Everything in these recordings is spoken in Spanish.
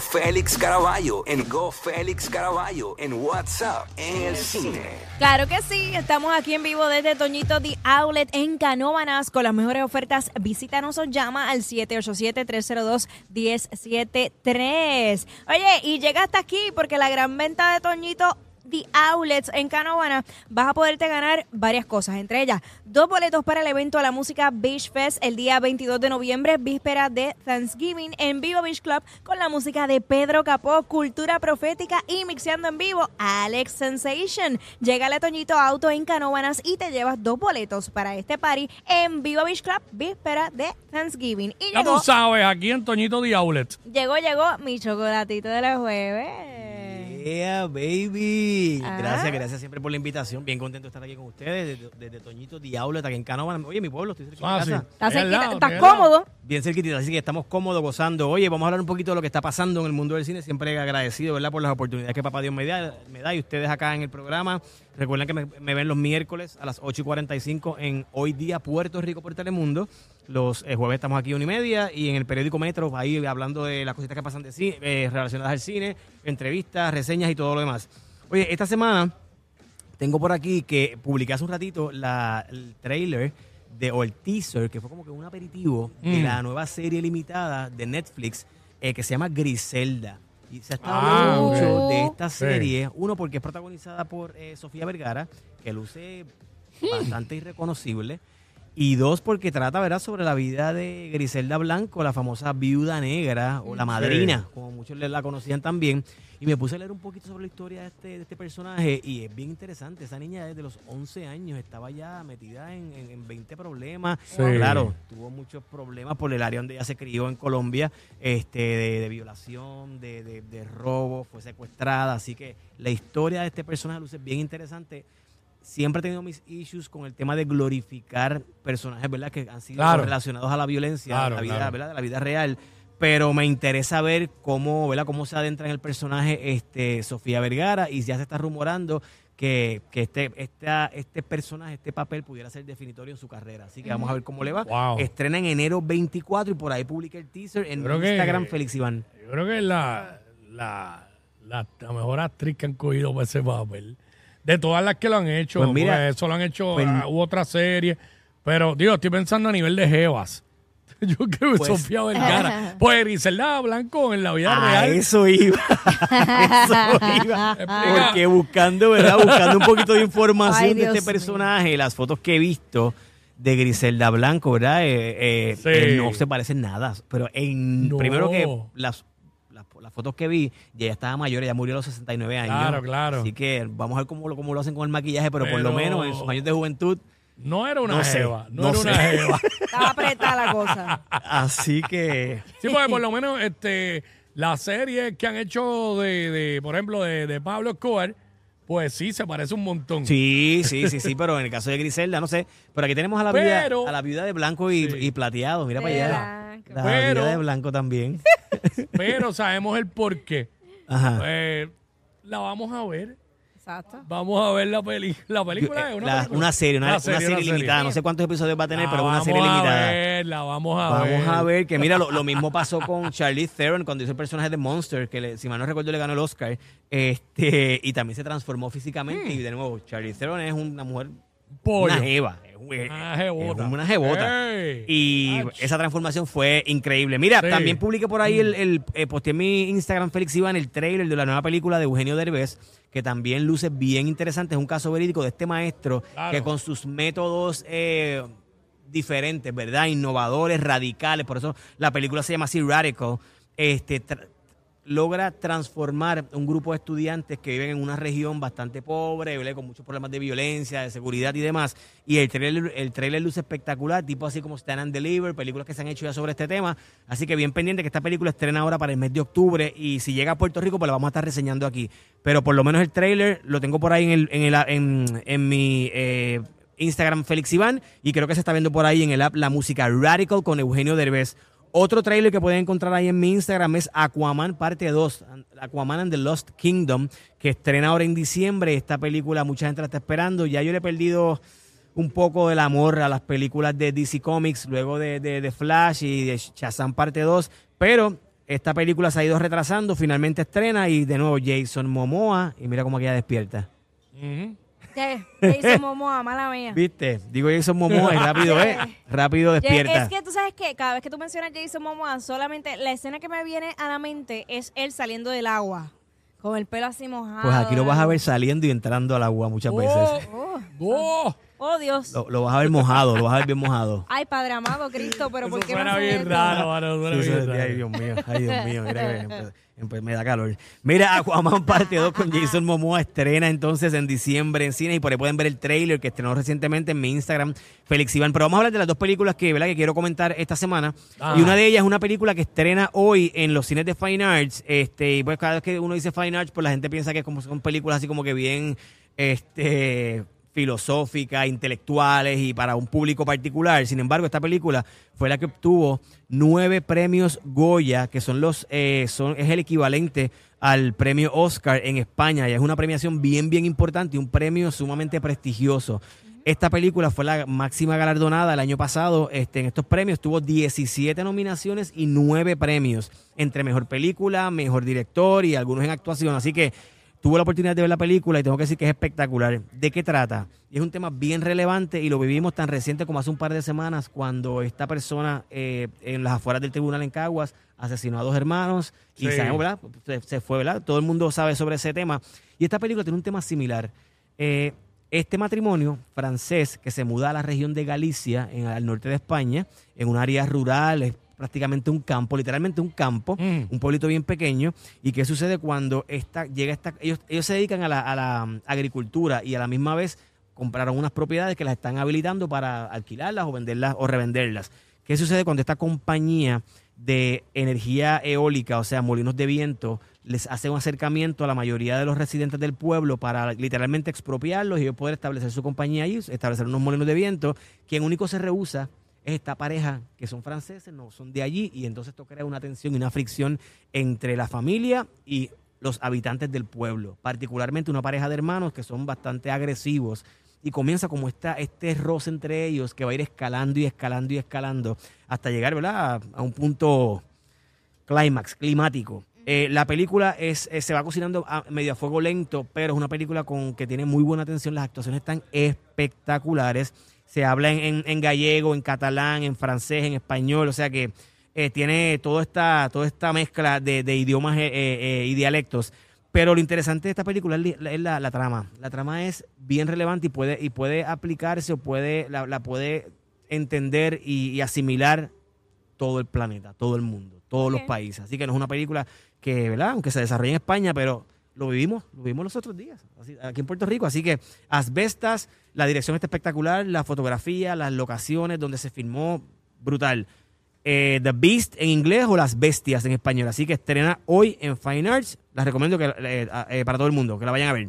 Félix Caraballo en Go Félix Caraballo en WhatsApp en el cine. Claro que sí, estamos aquí en vivo desde Toñito The Outlet en Canóvanas con las mejores ofertas. Visítanos o llama al 787-302-1073. Oye, y llega hasta aquí porque la gran venta de Toñito The Outlets en Canóvana vas a poderte ganar varias cosas, entre ellas dos boletos para el evento a la música Beach Fest el día 22 de noviembre, víspera de Thanksgiving en Vivo Beach Club con la música de Pedro Capó, Cultura Profética y mixeando en vivo Alex Sensation. Llega a Toñito Auto en Canóvanas y te llevas dos boletos para este party en Vivo Beach Club, víspera de Thanksgiving. Y Ya tú sabes, aquí en Toñito The Outlet. llegó, llegó mi chocolatito de los jueves. Yeah, baby. Ah. Gracias, gracias siempre por la invitación. Bien contento de estar aquí con ustedes desde, desde Toñito Diablo hasta aquí en Canóvana. Oye, mi pueblo, estoy cerca de Ah, mi sí. casa. ¿Estás, cerquita? lado, ¿Estás cómodo? Bien cerquitita, así que estamos cómodos, gozando. Oye, vamos a hablar un poquito de lo que está pasando en el mundo del cine. Siempre agradecido, ¿verdad? Por las oportunidades que Papá Dios me da, me da y ustedes acá en el programa. Recuerden que me, me ven los miércoles a las 8 y 45 en Hoy Día Puerto Rico por Telemundo. Los eh, jueves estamos aquí a una y media y en el periódico Metro, ahí hablando de las cositas que pasan de cine, eh, relacionadas al cine, entrevistas, reseñas y todo lo demás. Oye, esta semana tengo por aquí que publiqué hace un ratito la, el trailer de, o el teaser, que fue como que un aperitivo de Mm. la nueva serie limitada de Netflix eh, que se llama Griselda. Y se está Ah, hablando ok. mucho de esta Sí. serie, uno porque es protagonizada por eh, Sofía Vergara, que luce bastante irreconocible. Y dos, porque trata, ¿verdad?, sobre la vida de Griselda Blanco, la famosa viuda negra o la madrina, como muchos la conocían también. Y me puse a leer un poquito sobre la historia de este, de este personaje y es bien interesante. Esa niña desde los 11 años estaba ya metida en, en- en 20 problemas. Sí. Claro, tuvo muchos problemas por el área donde ella se crió en Colombia, este, de, de violación, de, de- de robo, fue secuestrada. Así que la historia de este personaje luce bien interesante siempre he tenido mis issues con el tema de glorificar personajes, ¿verdad? Que han sido Claro. relacionados a la violencia, Claro, a la vida, claro. ¿verdad? De la vida real. Pero me interesa ver cómo, ¿verdad? Cómo se adentra en el personaje este, Sofía Vergara y ya se está rumorando que, que este, esta- este personaje, este papel pudiera ser definitorio en su carrera. Así que vamos a ver cómo le va. Wow. Estrena en enero 24 y por ahí publica el teaser en Creo que- Instagram Félix Iván. Yo creo que es la, la, la, la mejor actriz que han cogido para ese papel. De todas las que lo han hecho, Pues mira, eso lo han hecho, pues- ah, hubo otra serie. Pero, digo, estoy pensando a nivel de Jevas. Yo creo que Pues- Sofía Vergara. Pues Griselda Blanco en la vida A real. eso iba. Eso iba. Porque buscando, ¿verdad? Buscando un poquito de información Ay, de este personaje, las fotos que he visto de Griselda Blanco, ¿verdad? Eh, eh, Sí. eh, no se parecen nada. Pero en No. primero que las, las, las fotos que vi, ya ella estaba mayor, ella murió a los 69 años. Claro, claro. Así que vamos a ver cómo, lo- cómo lo hacen con el maquillaje, pero, por lo menos en sus años de juventud. No era una No sé. No, no era sé. una jeva. Estaba apretada la cosa. Así que. Sí, porque por lo menos este, las series que han hecho de, de, por ejemplo, de, de Pablo Escobar, pues sí, se parece un montón. Sí, sí, sí, sí, pero en el caso de Griselda, no sé. Pero aquí tenemos a la, Pero- viuda, a la viuda de blanco y, Sí. y plateado. Mira para allá. La Pero- de blanco también. Pero sabemos el por qué. Ajá. Eh, la vamos a ver. Exacto. Vamos a ver la, peli la película. Eh, es una, la- película? una serie, una, Una una serie, una serie. limitada. No sé cuántos episodios va a tener, La pero una serie vamos limitada. A ver, la vamos a ver. Vamos a ver que, mira, lo, lo mismo pasó con Charlie Theron cuando hizo el personaje de Monster, que le- si mal no recuerdo le ganó el Oscar, este y también se transformó físicamente. Y de nuevo, Charlie Theron es una mujer, Pollo. una jeva. Una jebota. una jebota. Ey. Y Ach. esa transformación fue increíble. Mira, Sí. también publiqué por ahí el, el eh, posteé en mi Instagram Félix Iván el trailer de la nueva película de Eugenio Derbez, que también luce bien interesante. Es un caso verídico de este maestro Claro. que con sus métodos eh, diferentes, ¿verdad? Innovadores, radicales. Por eso la película se llama así Radical. Este tra- logra transformar un grupo de estudiantes que viven en una región bastante pobre, con muchos problemas de violencia, de seguridad y demás. Y el trailer, el trailer luce espectacular, tipo así como Stand and Deliver, películas que se han hecho ya sobre este tema. Así que bien pendiente que esta película estrena ahora para el mes de octubre y si llega a Puerto Rico, pues la vamos a estar reseñando aquí. Pero por lo menos el trailer lo tengo por ahí en, el, en, el, en, en mi eh, Instagram Félix Iván y creo que se está viendo por ahí en el app la música Radical con Eugenio Derbez. Otro trailer que pueden encontrar ahí en mi Instagram es Aquaman parte 2, Aquaman and the Lost Kingdom, que estrena ahora en diciembre. Esta película mucha gente la está esperando. Ya yo le he perdido un poco del amor a las películas de DC Comics, luego de, de, Flash y de Shazam parte 2, pero esta película se ha ido retrasando, finalmente estrena y de nuevo Jason Momoa, y mira cómo queda despierta. ¿Qué? Jason Momoa, mala mía. ¿Viste? Digo Jason Momoa y rápido, ¿eh? Rápido despierta. Es que tú sabes que cada vez que tú mencionas Jason Momoa, solamente la escena que me viene a la mente es él saliendo del agua, con el pelo así mojado. Pues aquí lo vas a ver saliendo y entrando al agua muchas veces. Oh, ¡Oh! oh, Dios. Lo, lo vas a ver mojado, lo vas a ver bien mojado. Ay, Padre amado Cristo, pero ¿por Eso qué me suena bien raro, mano, suena Sí, bien sí, raro. ay, Dios mío, ay, Dios mío, mira que empe- me da calor. Mira, Aquaman parte 2 con Jason Momoa estrena entonces en diciembre en cine y por ahí pueden ver el trailer que estrenó recientemente en mi Instagram, Félix Iván. Pero vamos a hablar de las dos películas que, ¿verdad? que quiero comentar esta semana. Ah. Y una de ellas es una película que estrena hoy en los cines de Fine Arts. Este, y pues cada vez que uno dice Fine Arts, pues la gente piensa que como son películas así como que bien este filosóficas, intelectuales y para un público particular. Sin embargo, esta película fue la que obtuvo nueve premios Goya, que son los eh, son es el equivalente al premio Oscar en España. Y es una premiación bien, bien importante y un premio sumamente prestigioso. Esta película fue la máxima galardonada el año pasado este, en estos premios. Tuvo 17 nominaciones y 9 premios entre mejor película, mejor director y algunos en actuación. Así que tuve la oportunidad de ver la película y tengo que decir que es espectacular. ¿De qué trata? Y es un tema bien relevante y lo vivimos tan reciente como hace un par de semanas cuando esta persona eh, en las afueras del tribunal en Caguas asesinó a dos hermanos y Sí. sabemos, ¿verdad? Se, se fue, ¿verdad? Todo el mundo sabe sobre ese tema. Y esta película tiene un tema similar. Eh, este matrimonio francés que se muda a la región de Galicia, en, al norte de España, en un área rural, prácticamente un campo, literalmente un campo, Mm. un pueblito bien pequeño. ¿Y qué sucede cuando esta, llega esta... Ellos, ellos se dedican a la, a la, um, agricultura y a la misma vez compraron unas propiedades que las están habilitando para alquilarlas o venderlas o revenderlas. ¿Qué sucede cuando esta compañía de energía eólica, o sea, molinos de viento, les hace un acercamiento a la mayoría de los residentes del pueblo para literalmente expropiarlos y ellos poder establecer su compañía allí, establecer unos molinos de viento? Quien único se rehúsa es esta pareja que son franceses, no son de allí, y entonces esto crea una tensión y una fricción entre la familia y los habitantes del pueblo, particularmente una pareja de hermanos que son bastante agresivos y comienza como esta, este roce entre ellos que va a ir escalando y escalando y escalando hasta llegar ¿verdad? A, un punto clímax, climático. Eh, la película es, eh, se va cocinando a medio a fuego lento, pero es una película con que tiene muy buena atención. Las actuaciones están espectaculares. Se habla en, en- en gallego, en catalán, en francés, en español. O sea que eh, tiene toda esta, toda esta mezcla de, de idiomas y dialectos. Pero lo interesante de esta película es, la, la trama. La trama es bien relevante y puede, y puede aplicarse o puede, la, la puede entender y, y asimilar todo el planeta, todo el mundo, todos los países. Así que no es una película que, ¿verdad? Aunque se desarrolla en España, pero lo vivimos, lo vivimos los otros días, así- aquí en Puerto Rico. Así que Asbestas, la dirección está espectacular, la fotografía, las locaciones donde se filmó, brutal. Eh, The Beast en inglés o Las Bestias en español. Así que estrena hoy en Fine Arts. Las recomiendo que, eh, eh, para todo el mundo, que la vayan a ver.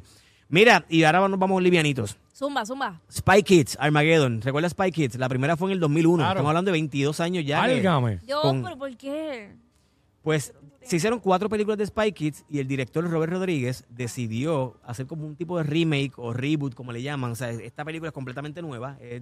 Mira, y ahora nos vamos livianitos. Zumba, zumba. Spy Kids, Armageddon. ¿Recuerdas Spy Kids? La primera fue en el 2001. Claro. Estamos hablando de 22 años ya. Válgame. Yo, Con- pero ¿por qué? pues se hicieron cuatro películas de Spy Kids y el director Robert Rodríguez decidió hacer como un tipo de remake o reboot, como le llaman. O sea, esta película es completamente nueva. Es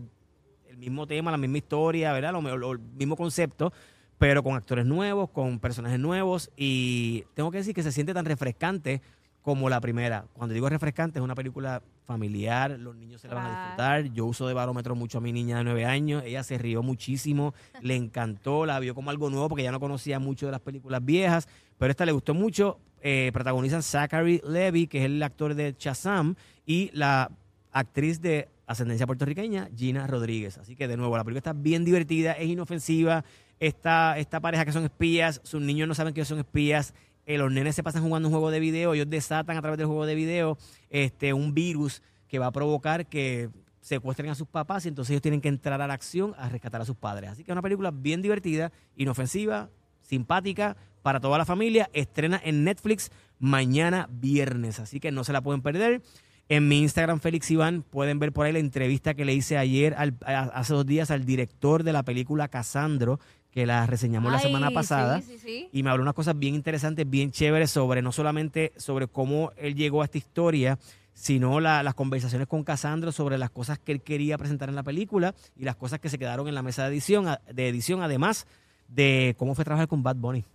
el mismo tema, la misma historia, ¿verdad? Lo, el mismo concepto, pero con actores nuevos, con personajes nuevos. Y tengo que decir que se siente tan refrescante como la primera. Cuando digo refrescante, es una película familiar, los niños se la van a disfrutar. Yo uso de barómetro mucho a mi niña de nueve años. Ella se rió muchísimo, le encantó, la vio como algo nuevo porque ya no conocía mucho de las películas viejas. Pero esta le gustó mucho. Eh, protagonizan Zachary Levy, que es el actor de Shazam, y la actriz de ascendencia puertorriqueña, Gina Rodríguez. Así que, de nuevo, la película está bien divertida, es inofensiva. Esta, esta pareja que son espías, sus niños no saben que ellos son espías. Eh, los nenes se pasan jugando un juego de video, ellos desatan a través del juego de video este, un virus que va a provocar que secuestren a sus papás y entonces ellos tienen que entrar a la acción a rescatar a sus padres. Así que es una película bien divertida, inofensiva, simpática para toda la familia. Estrena en Netflix mañana viernes, así que no se la pueden perder. En mi Instagram, Félix Iván, pueden ver por ahí la entrevista que le hice ayer, al- a- hace dos días, al director de la película Casandro, que la reseñamos la semana pasada Sí, sí, sí. y me habló unas cosas bien interesantes, bien chéveres sobre no solamente sobre cómo él llegó a esta historia, sino la- las conversaciones con Casandro sobre las cosas que él quería presentar en la película y las cosas que se quedaron en la mesa de edición, de edición además de cómo fue trabajar con Bad Bunny.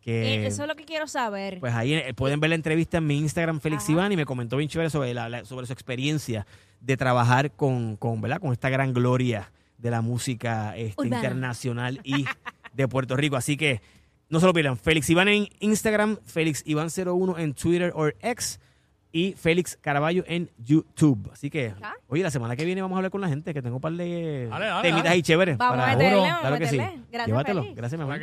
Que, Eso es lo que quiero saber. Pues ahí eh, pueden ver la entrevista en mi Instagram, Félix. Iván, y me comentó bien chévere sobre, la- la- sobre su experiencia de trabajar con, con, ¿verdad? con esta gran gloria de la música este, internacional y de Puerto Rico. Así que no se lo pierdan. Félix Iván en Instagram, Félix Iván01 en Twitter o X y Félix Caraballo en YouTube. Así que, oye, la semana que viene vamos a hablar con la gente, que tengo un par de Dale, dale, temitas dale. ahí chéveres. Vamos a para- meterle, a Claro que sí. meterle. Gracias, Llévatelo. Félix. Gracias, mi amor.